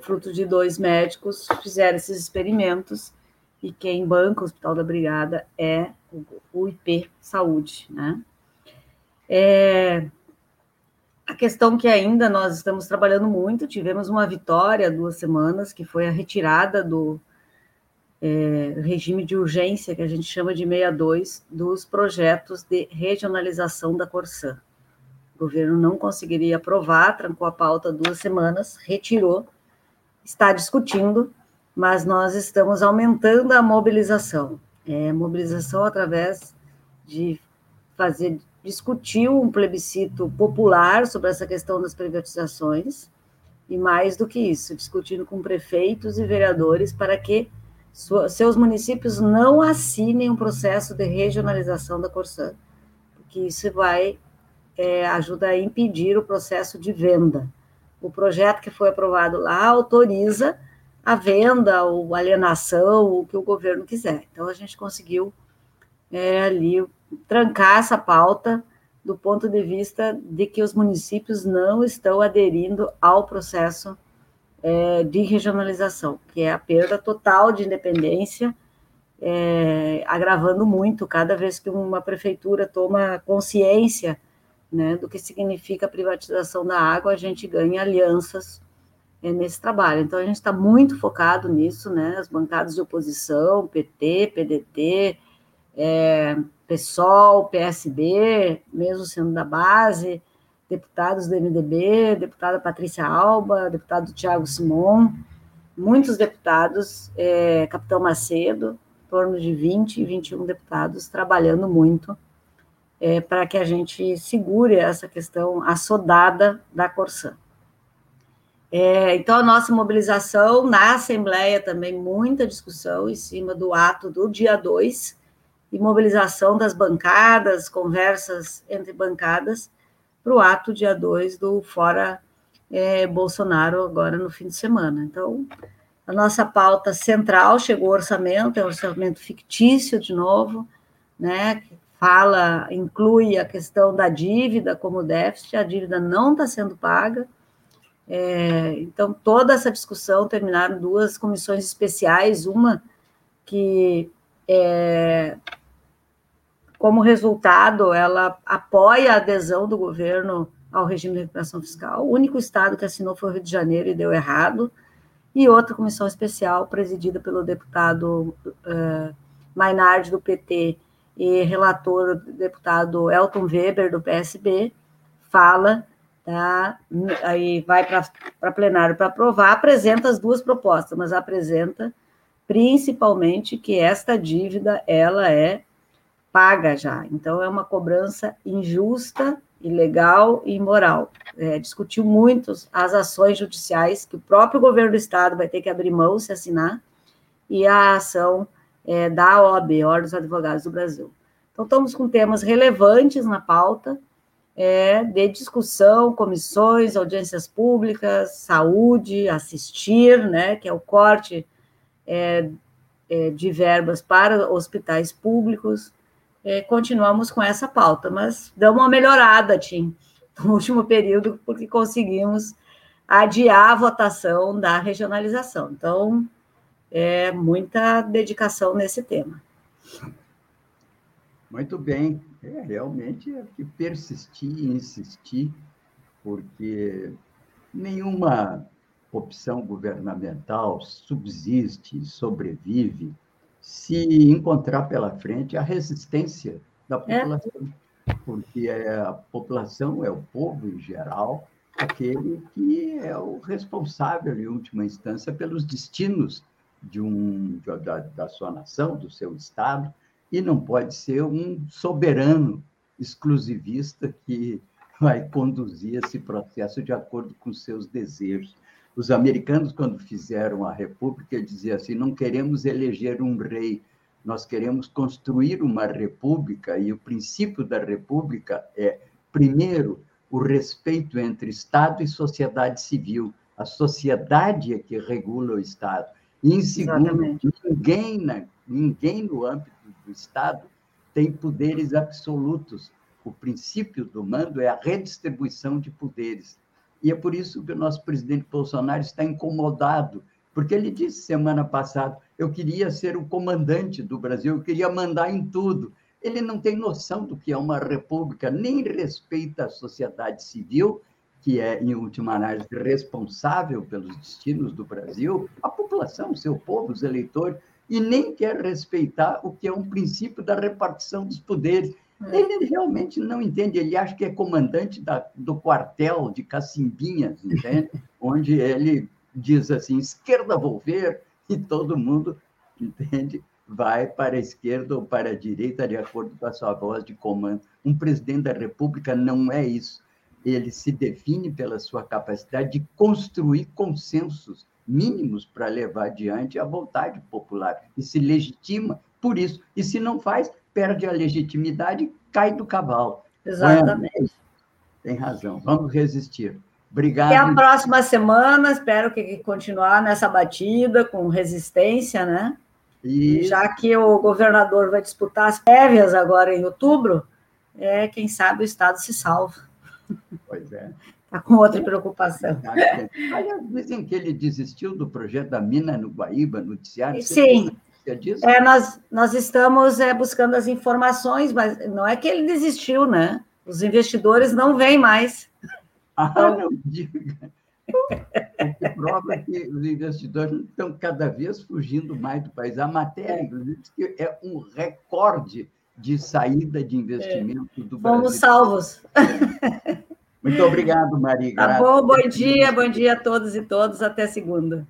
Speaker 3: fruto de dois médicos, fizeram esses experimentos e quem banca o Hospital da Brigada é o, IP Saúde, né? É, a questão que ainda nós estamos trabalhando muito, tivemos uma vitória duas semanas, que foi a retirada do é, regime de urgência, que a gente chama de 62, dos projetos de regionalização da Corsã. O governo não conseguiria aprovar, trancou a pauta duas semanas, retirou está discutindo, mas nós estamos aumentando a mobilização. É, mobilização através de fazer discutir um plebiscito popular sobre essa questão das privatizações e mais do que isso, discutindo com prefeitos e vereadores para que seus municípios não assinem um processo de regionalização da Corsã, porque isso vai é, ajuda a impedir o processo de venda o projeto que foi aprovado lá autoriza a venda ou alienação, o que o governo quiser. Então, a gente conseguiu é, ali trancar essa pauta do ponto de vista de que os municípios não estão aderindo ao processo é, de regionalização, que é a perda total de independência, é, agravando muito cada vez que uma prefeitura toma consciência né, do que significa a privatização da água, a gente ganha alianças é, nesse trabalho. Então, a gente está muito focado nisso, né, as bancadas de oposição, PT, PDT, é, PSOL, PSB, mesmo sendo da base, deputados do MDB, deputada Patrícia Alba, deputado Tiago Simon, muitos deputados, é, Capitão Macedo, em torno de 20, 21 deputados, trabalhando muito é, para que a gente segure essa questão assodada da Corsã. É, então, a nossa mobilização na Assembleia também, muita discussão em cima do ato do dia 2, e mobilização das bancadas, conversas entre bancadas, para o ato dia 2 do Fora é, Bolsonaro, agora no fim de semana. Então, a nossa pauta central chegou o orçamento, é um orçamento fictício de novo, né, fala, inclui a questão da dívida como déficit, a dívida não está sendo paga. É, então, toda essa discussão terminaram duas comissões especiais, uma que, é, como resultado, ela apoia a adesão do governo ao regime de recuperação fiscal. O único estado que assinou foi o Rio de Janeiro e deu errado. E outra comissão especial, presidida pelo deputado uh, Mainardi, do PT, e relator, deputado Elton Weber, do PSB, fala, tá? aí vai para plenário para aprovar, apresenta as duas propostas, mas apresenta principalmente que esta dívida ela é paga já. Então, é uma cobrança injusta, ilegal e imoral. É, discutiu muito as ações judiciais que o próprio governo do Estado vai ter que abrir mão se assinar, e a ação é, da OAB, Ordem dos Advogados do Brasil. Então, estamos com temas relevantes na pauta, é, de discussão, comissões, audiências públicas, saúde, assistir, né, que é o corte é, é, de verbas para hospitais públicos. É, continuamos com essa pauta, mas deu uma melhorada, Tim, no [laughs] último período, porque conseguimos adiar a votação da regionalização. Então, é muita dedicação nesse tema.
Speaker 1: Muito bem, é, realmente é que persistir e insistir, porque nenhuma opção governamental subsiste, sobrevive, se encontrar pela frente a resistência da é. população. É. Porque a população é o povo em geral, aquele que é o responsável, em última instância, pelos destinos de um, da, da sua nação, do seu Estado, e não pode ser um soberano exclusivista que vai conduzir esse processo de acordo com seus desejos. Os americanos, quando fizeram a República, diziam assim: não queremos eleger um rei, nós queremos construir uma república, e o princípio da república é, primeiro, o respeito entre Estado e sociedade civil. A sociedade é que regula o Estado. E, em segundo, ninguém, ninguém no âmbito do Estado tem poderes absolutos. O princípio do mando é a redistribuição de poderes. E é por isso que o nosso presidente Bolsonaro está incomodado, porque ele disse semana passada: eu queria ser o comandante do Brasil, eu queria mandar em tudo. Ele não tem noção do que é uma república, nem respeita a sociedade civil, que é, em última análise, responsável pelos destinos do Brasil, a população, seu povo, os eleitores, e nem quer respeitar o que é um princípio da repartição dos poderes. É. Ele realmente não entende, ele acha que é comandante da, do quartel de Cacimbinhas, entende? [laughs] Onde ele diz assim: esquerda vou ver, e todo mundo, entende? Vai para a esquerda ou para a direita, de acordo com a sua voz de comando. Um presidente da República não é isso. Ele se define pela sua capacidade de construir consensos mínimos para levar adiante a vontade popular e se legitima por isso. E se não faz, perde a legitimidade e cai do cavalo.
Speaker 3: Exatamente.
Speaker 1: Tem razão. Vamos resistir. Obrigado.
Speaker 3: Até a próxima semana. Espero que continuar nessa batida com resistência, né? Isso. Já que o governador vai disputar as prévias agora em outubro, é, quem sabe o Estado se salva.
Speaker 1: Pois é.
Speaker 3: Está com outra preocupação.
Speaker 1: Aliás, dizem que ele desistiu do projeto da mina no Guaíba, noticiário.
Speaker 3: Sim. É, nós, nós estamos é, buscando as informações, mas não é que ele desistiu, né? Os investidores não vêm mais.
Speaker 1: Ah, não diga. O que prova que os investidores estão cada vez fugindo mais do país. A matéria, inclusive, diz que é um recorde de saída de investimento é. do Brasil.
Speaker 3: Fomos salvos.
Speaker 1: Muito obrigado, Maria.
Speaker 3: Tá bom, bom dia, bom dia a todos e todas. Até segunda.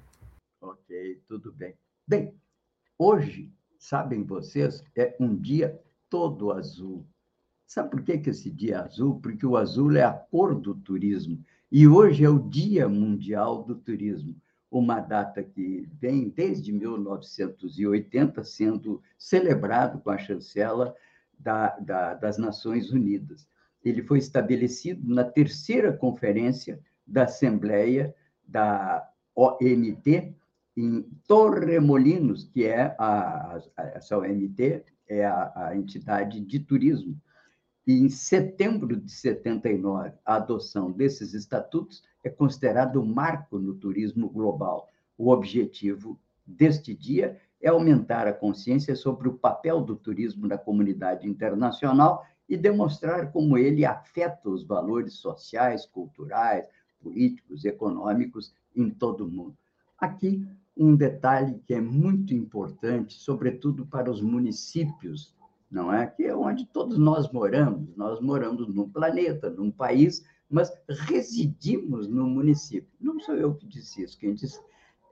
Speaker 1: Ok, tudo bem. Bem, Hoje, sabem vocês, é um dia todo azul. Sabe por que, que esse dia é azul? Porque o azul é a cor do turismo. E hoje é o Dia Mundial do Turismo, uma data que vem desde 1980 sendo celebrado com a chancela da, da, das Nações Unidas. Ele foi estabelecido na terceira conferência da Assembleia da OMT, em Torremolinos, que é a, essa OMT, é a, a entidade de turismo. E em setembro de 79, a adoção desses estatutos é considerado um marco no turismo global. O objetivo deste dia é aumentar a consciência sobre o papel do turismo na comunidade internacional e demonstrar como ele afeta os valores sociais, culturais, políticos, econômicos em todo o mundo. Aqui, um detalhe que é muito importante, sobretudo para os municípios, não é? Que é onde todos nós moramos. Nós moramos num planeta, num país, mas residimos no município. Não sou eu que disse isso, quem disse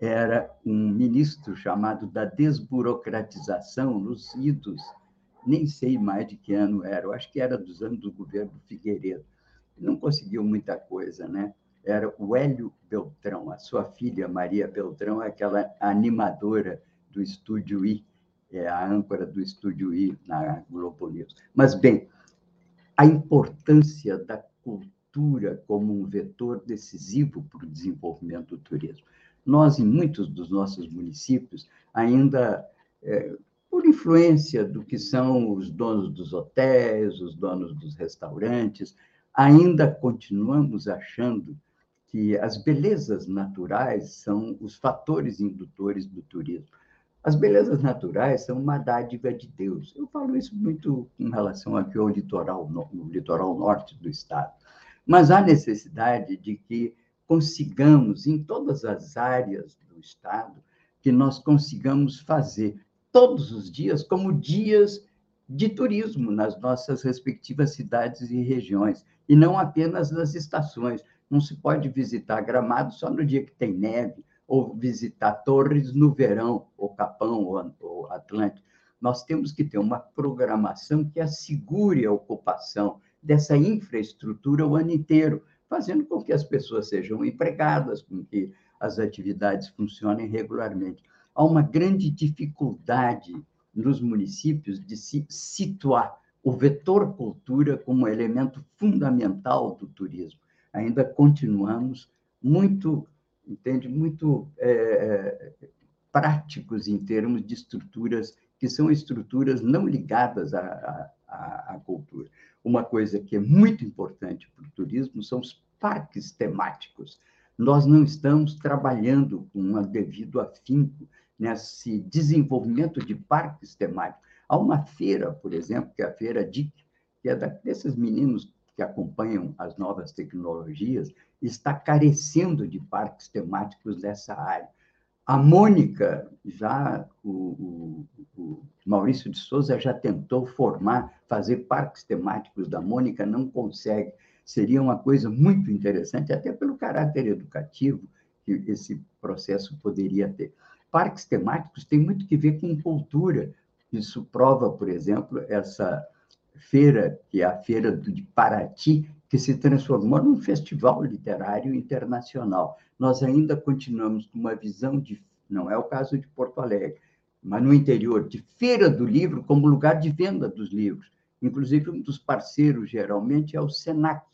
Speaker 1: era um ministro chamado da desburocratização nos idos, nem sei mais de que ano era, eu acho que era dos anos do governo Figueiredo. Não conseguiu muita coisa, né? era o Hélio Beltrão, a sua filha Maria Beltrão, aquela animadora do Estúdio I, é a âncora do Estúdio I na Globo News. Mas, bem, a importância da cultura como um vetor decisivo para o desenvolvimento do turismo. Nós, em muitos dos nossos municípios, ainda, é, por influência do que são os donos dos hotéis, os donos dos restaurantes, ainda continuamos achando que as belezas naturais são os fatores indutores do turismo. As belezas naturais são uma dádiva de Deus. Eu falo isso muito em relação aqui ao litoral, no litoral norte do estado. Mas há necessidade de que consigamos, em todas as áreas do estado, que nós consigamos fazer todos os dias como dias de turismo nas nossas respectivas cidades e regiões, e não apenas nas estações. Não se pode visitar Gramado só no dia que tem neve, ou visitar Torres no verão, ou Capão, ou Atlântico. Nós temos que ter uma programação que assegure a ocupação dessa infraestrutura o ano inteiro, fazendo com que as pessoas sejam empregadas, com que as atividades funcionem regularmente. Há uma grande dificuldade nos municípios de se situar o vetor cultura como elemento fundamental do turismo. Ainda continuamos muito, entende, muito é, é, práticos em termos de estruturas que são estruturas não ligadas à, à, à cultura. Uma coisa que é muito importante para o turismo são os parques temáticos. Nós não estamos trabalhando com um devido afinco nesse desenvolvimento de parques temáticos. Há uma feira, por exemplo, que é a Feira DIC, que é desses meninos que acompanham as novas tecnologias, está carecendo de parques temáticos nessa área. A Mônica, já o, o, o, Maurício de Souza já tentou formar, fazer parques temáticos da Mônica, não consegue. Seria uma coisa muito interessante, até pelo caráter educativo que esse processo poderia ter. Parques temáticos têm muito que ver com cultura. Isso prova, por exemplo, essa feira, que é a Feira de Paraty, que se transformou num festival literário internacional. Nós ainda continuamos com uma visão de, não é o caso de Porto Alegre, mas no interior, de feira do livro como lugar de venda dos livros. Inclusive, um dos parceiros, geralmente, é o SENAC,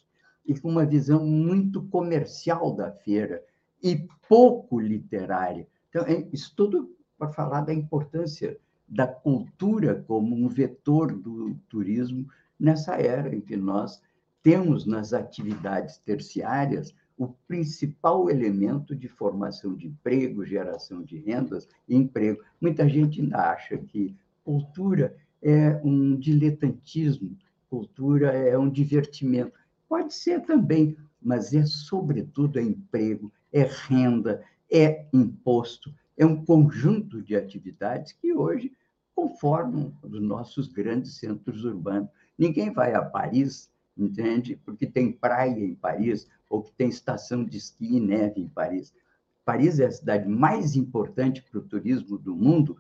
Speaker 1: e com uma visão muito comercial da feira e pouco literária. Então, é isso tudo para falar da importância da cultura como um vetor do turismo nessa era em que nós temos nas atividades terciárias o principal elemento de formação de emprego, geração de rendas e emprego. Muita gente ainda acha que cultura é um diletantismo, cultura é um divertimento. Pode ser também, mas é, sobretudo, é emprego, é renda, é imposto, é um conjunto de atividades que hoje conformam os nossos grandes centros urbanos. Ninguém vai a Paris, entende? Porque tem praia em Paris ou que tem estação de esqui e neve em Paris. Paris é a cidade mais importante para o turismo do mundo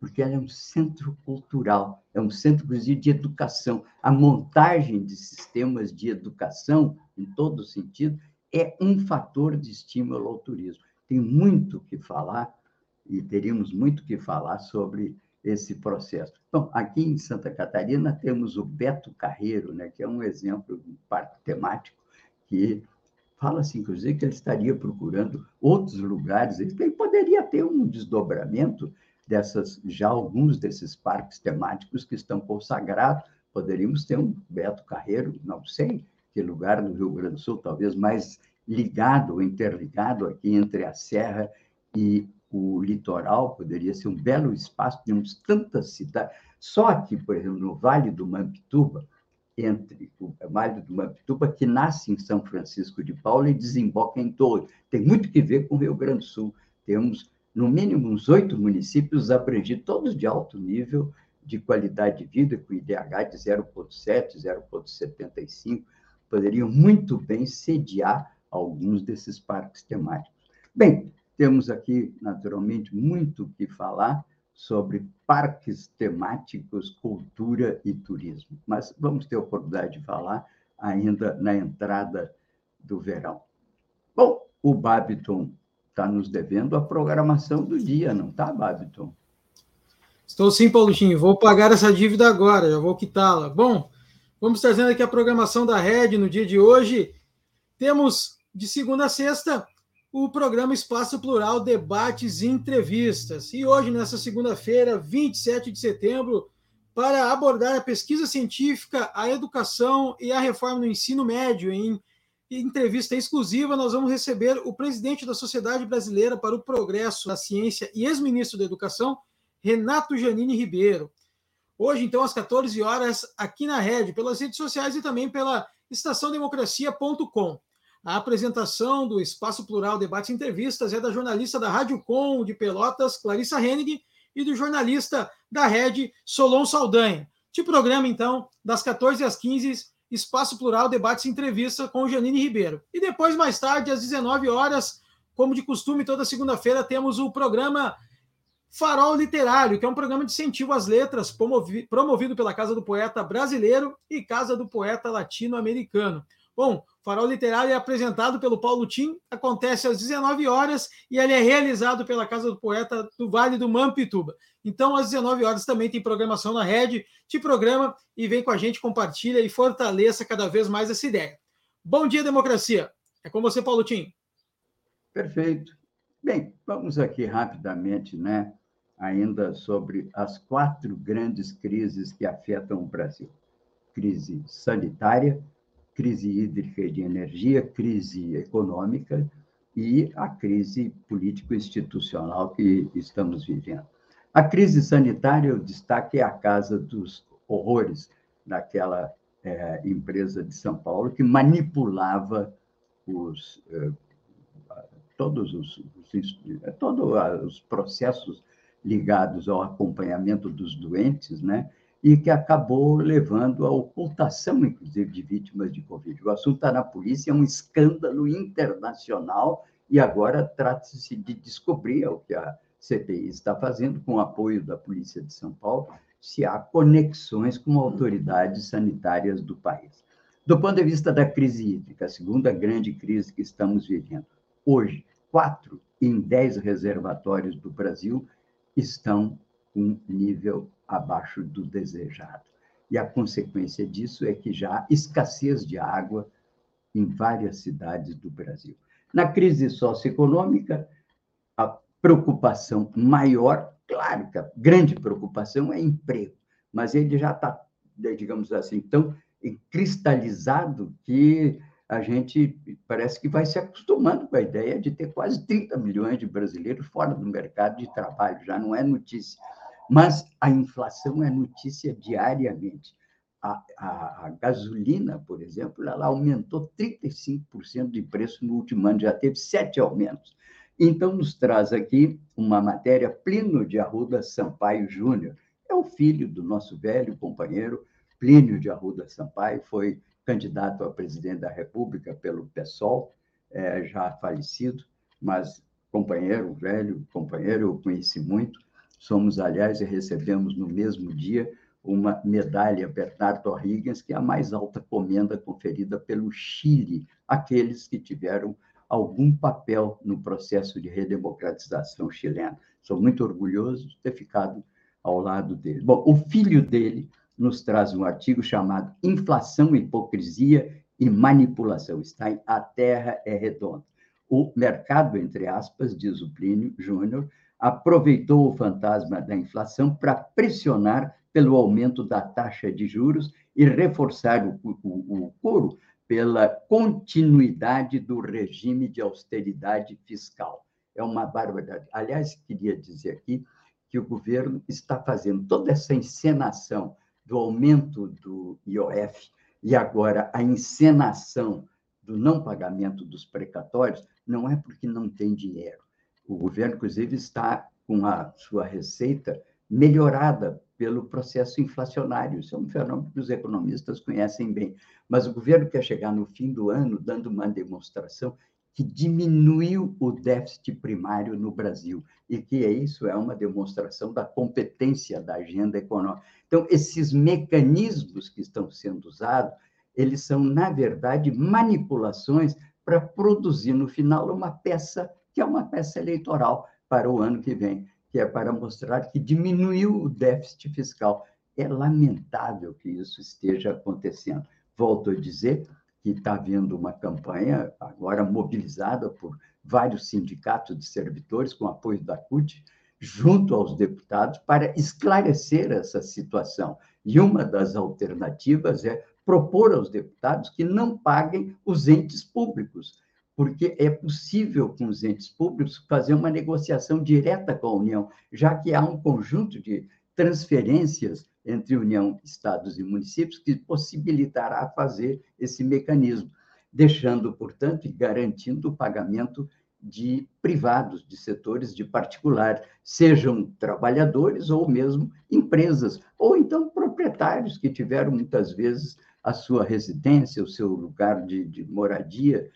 Speaker 1: porque ela é um centro cultural, é um centro, inclusive, de educação. A montagem de sistemas de educação, em todo sentido, é um fator de estímulo ao turismo tem muito que falar e teríamos muito que falar sobre esse processo. Bom, aqui em Santa Catarina temos o Beto Carreiro, né, que é um exemplo de um parque temático que fala-se, inclusive, que ele estaria procurando outros lugares, ele poderia ter um desdobramento dessas, já alguns desses parques temáticos que estão consagrados, poderíamos ter um Beto Carreiro, não sei que lugar no Rio Grande do Sul, talvez mais ligado, interligado aqui entre a serra e o litoral, poderia ser um belo espaço, temos tantas cidades. Só aqui, por exemplo, no Vale do Mampituba, entre o Vale do Mampituba, que nasce em São Francisco de Paula e desemboca em Torres. Tem muito que ver com o Rio Grande do Sul. Temos, no mínimo, uns oito municípios abrangidos, todos de alto nível de qualidade de vida, com IDH de 0,7, 0,75, poderiam muito bem sediar alguns desses parques temáticos. Bem, temos aqui, naturalmente, muito o que falar sobre parques temáticos, cultura e turismo, mas vamos ter oportunidade de falar ainda na entrada do verão. Bom, o Babiton está nos devendo a programação do dia, não está, Babiton?
Speaker 2: Estou sim, Paulinho. Vou pagar essa dívida agora, já vou quitá-la. Bom, vamos trazendo aqui a programação da Rede no dia de hoje. Temos de segunda a sexta, o programa Espaço Plural Debates e Entrevistas. E hoje, nessa segunda-feira, 27 de setembro, para abordar a pesquisa científica, a educação e a reforma no ensino médio em entrevista exclusiva, nós vamos receber o presidente da Sociedade Brasileira para o Progresso da Ciência e ex-ministro da Educação, Renato Janine Ribeiro. Hoje, então, às 14 horas, aqui na rede, pelas redes sociais e também pela estaçãodemocracia.com. A apresentação do Espaço Plural Debates e Entrevistas é da jornalista da Rádio Com de Pelotas, Clarissa Hennig, e do jornalista da Rede, Solon Saldanha. De programa, então, das 14 às 15, Espaço Plural Debates e Entrevista com Janine Ribeiro. E depois, mais tarde, às 19 horas, como de costume, toda segunda-feira, temos o programa Farol Literário, que é um programa de incentivo às letras promovido pela Casa do Poeta Brasileiro e Casa do Poeta Latino-Americano. Bom, Farol Literário é apresentado pelo Paulo Tim, acontece às 19 horas e ele é realizado pela Casa do Poeta do Vale do Mampituba. Então, às 19 horas também tem programação na rede, te programa e vem com a gente, compartilha e fortaleça cada vez mais essa ideia. Bom dia, democracia. É com você, Paulo Tim.
Speaker 1: Perfeito. Bem, vamos aqui rapidamente, né, ainda sobre as quatro grandes crises que afetam o Brasil: crise sanitária, crise hídrica e de energia, crise econômica e a crise político-institucional que estamos vivendo. A crise sanitária, o destaque é a casa dos horrores daquela é, empresa de São Paulo que manipulava os, é, todos os, os, todos os processos ligados ao acompanhamento dos doentes, né? E que acabou levando à ocultação, inclusive, de vítimas de Covid. O assunto está na polícia, é um escândalo internacional e agora trata-se de descobrir o que a CPI está fazendo, com o apoio da Polícia de São Paulo, se há conexões com autoridades sanitárias do país. Do ponto de vista da crise hídrica, a segunda grande crise que estamos vivendo, hoje, quatro em dez reservatórios do Brasil estão com nível abaixo do desejado. E a consequência disso é que já há escassez de água em várias cidades do Brasil. Na crise socioeconômica, a preocupação maior, claro que a grande preocupação é emprego, mas ele já está, digamos assim, tão cristalizado que a gente parece que vai se acostumando com a ideia de ter quase 30 milhões de brasileiros fora do mercado de trabalho, já não é notícia. Mas a inflação é notícia diariamente. A, a, a, gasolina, por exemplo, ela aumentou 35% de preço no último ano, já teve sete aumentos. Então, nos traz aqui uma matéria Plínio de Arruda Sampaio Júnior. É o filho do nosso velho companheiro Plínio de Arruda Sampaio, foi candidato a presidente da República pelo PSOL, é, já falecido, mas companheiro, velho companheiro, eu conheci muito. Somos, aliás, e recebemos no mesmo dia uma medalha Bernardo O'Higgins, que é a mais alta comenda conferida pelo Chile, aqueles que tiveram algum papel no processo de redemocratização chilena. Sou muito orgulhoso de ter ficado ao lado dele. Bom, o filho dele nos traz um artigo chamado Inflação, Hipocrisia e Manipulação. Está em A Terra é Redonda. O mercado, entre aspas, diz o Plínio Júnior, aproveitou o fantasma da inflação para pressionar pelo aumento da taxa de juros e reforçar o, o, o coro pela continuidade do regime de austeridade fiscal. É uma barbaridade. Aliás, queria dizer aqui que o governo está fazendo toda essa encenação do aumento do IOF e agora a encenação do não pagamento dos precatórios, não é porque não tem dinheiro o governo, inclusive, está com a sua receita melhorada pelo processo inflacionário. Isso é um fenômeno que os economistas conhecem bem. Mas o governo quer chegar no fim do ano dando uma demonstração que diminuiu o déficit primário no Brasil e que isso é uma demonstração da competência da agenda econômica. Então, esses mecanismos que estão sendo usados, eles são, na verdade, manipulações para produzir no final uma peça que é uma peça eleitoral para o ano que vem, que é para mostrar que diminuiu o déficit fiscal. É lamentável que isso esteja acontecendo. Volto a dizer que está havendo uma campanha agora mobilizada por vários sindicatos de servidores, com apoio da CUT, junto aos deputados, para esclarecer essa situação. E uma das alternativas é propor aos deputados que não paguem os entes públicos, porque é possível com os entes públicos fazer uma negociação direta com a União, já que há um conjunto de transferências entre União, estados e municípios que possibilitará fazer esse mecanismo, deixando, portanto, e garantindo o pagamento de privados, de setores de particular, sejam trabalhadores ou mesmo empresas, ou então proprietários que tiveram muitas vezes a sua residência, o seu lugar de, de moradia,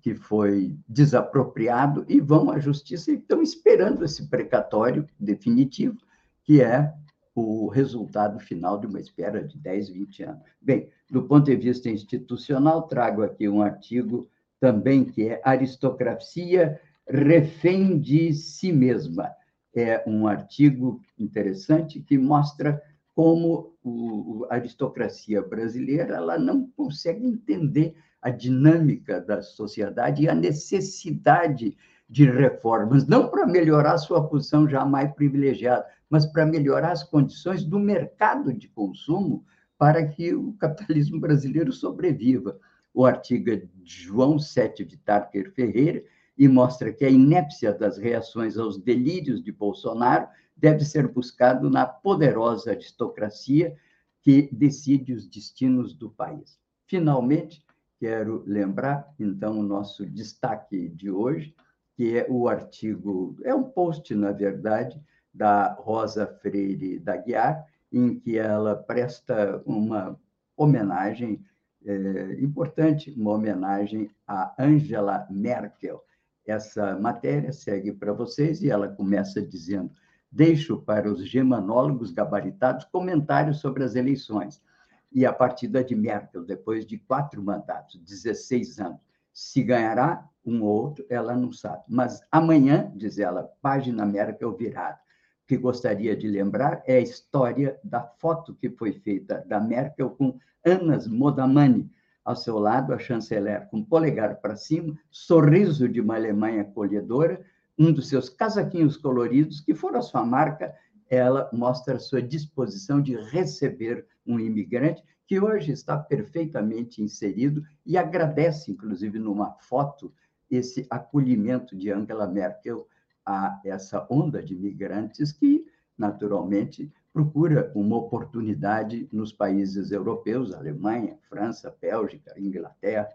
Speaker 1: que foi desapropriado, e vão à justiça e estão esperando esse precatório definitivo, que é o resultado final de uma espera de 10, 20 anos. Bem, do ponto de vista institucional, trago aqui um artigo também que é Aristocracia refém de si mesma. É um artigo interessante que mostra como a aristocracia brasileira ela não consegue entender a dinâmica da sociedade e a necessidade de reformas, não para melhorar sua posição jamais privilegiada, mas para melhorar as condições do mercado de consumo para que o capitalismo brasileiro sobreviva. O artigo é de João Sete de Tarquer Ferreira e mostra que a inépcia das reações aos delírios de Bolsonaro deve ser buscado na poderosa aristocracia que decide os destinos do país. Finalmente, quero lembrar, então, o nosso destaque de hoje, que é o artigo, é um post, na verdade, da Rosa Freire da Guiar, em que ela presta uma homenagem é, importante, uma homenagem a Angela Merkel. Essa matéria segue para vocês e ela começa dizendo: Deixo para os gemanólogos gabaritados comentários sobre as eleições e a partida de Merkel, depois de quatro mandatos, 16 anos. Se ganhará um ou outro, ela não sabe. Mas amanhã, diz ela, página Merkel virada que gostaria de lembrar é a história da foto que foi feita da Merkel com Anas Modamani, ao seu lado, a chanceler com polegar para cima, sorriso de uma Alemanha acolhedora, um dos seus casaquinhos coloridos, que foram a sua marca, ela mostra sua disposição de receber um imigrante que hoje está perfeitamente inserido e agradece, inclusive, numa foto, esse acolhimento de Angela Merkel a essa onda de migrantes que, naturalmente, procura uma oportunidade nos países europeus, Alemanha, França, Bélgica, Inglaterra,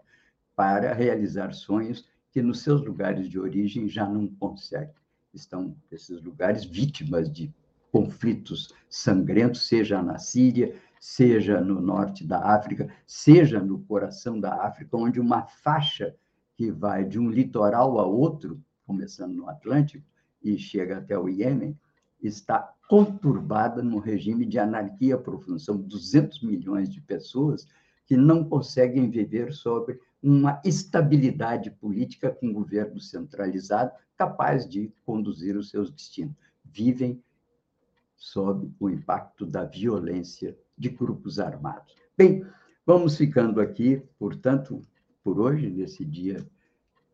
Speaker 1: para realizar sonhos que nos seus lugares de origem já não conseguem. Estão esses lugares vítimas de conflitos sangrentos, seja na Síria, seja no norte da África, seja no coração da África, onde uma faixa que vai de um litoral a outro começando no Atlântico e chega até o Iêmen, está conturbada num regime de anarquia profunda. São 200 milhões de pessoas que não conseguem viver sobre uma estabilidade política com um governo centralizado capaz de conduzir os seus destinos. Vivem sob o impacto da violência de grupos armados. Bem, vamos ficando aqui, portanto, por hoje, nesse dia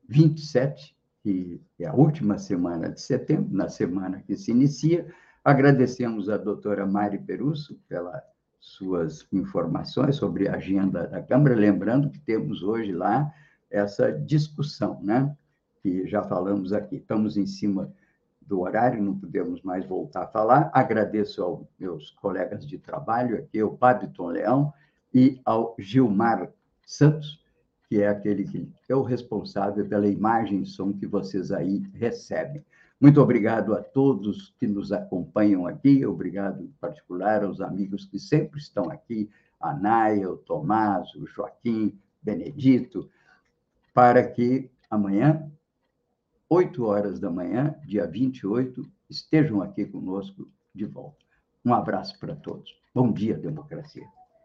Speaker 1: 27 que é a última semana de setembro, na semana que se inicia. Agradecemos a doutora Mari Perusso pelas suas informações sobre a agenda da Câmara, lembrando que temos hoje lá essa discussão, né? que já falamos aqui. Estamos em cima do horário, não podemos mais voltar a falar. Agradeço aos meus colegas de trabalho aqui, o Pabiton Leão e ao Gilmar Santos, que é aquele que é o responsável pela imagem e som que vocês aí recebem. Muito obrigado a todos que nos acompanham aqui, obrigado em particular aos amigos que sempre estão aqui, a o Tomás, o Joaquim, Benedito, para que amanhã, 8 horas da manhã, dia 28, estejam aqui conosco de volta. Um abraço para todos. Bom dia, democracia.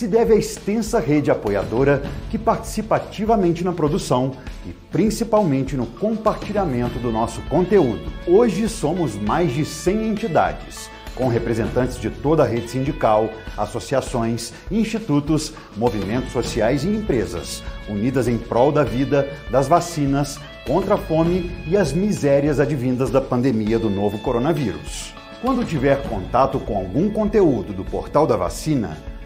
Speaker 4: se deve à extensa rede apoiadora que participa ativamente na produção e principalmente no compartilhamento do nosso conteúdo. Hoje somos mais de 100 entidades, com representantes de toda a rede sindical, associações, institutos, movimentos sociais e empresas, unidas em prol da vida, das vacinas, contra a fome e as misérias advindas da pandemia do novo coronavírus. Quando tiver contato com algum conteúdo do Portal da Vacina,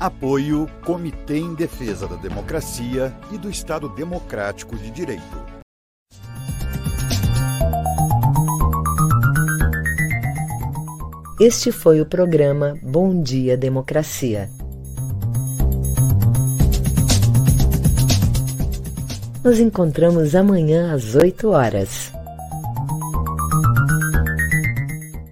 Speaker 4: Apoio Comitê em Defesa da Democracia e do Estado Democrático de Direito.
Speaker 5: Este foi o programa Bom Dia Democracia. Nos encontramos amanhã às 8 horas.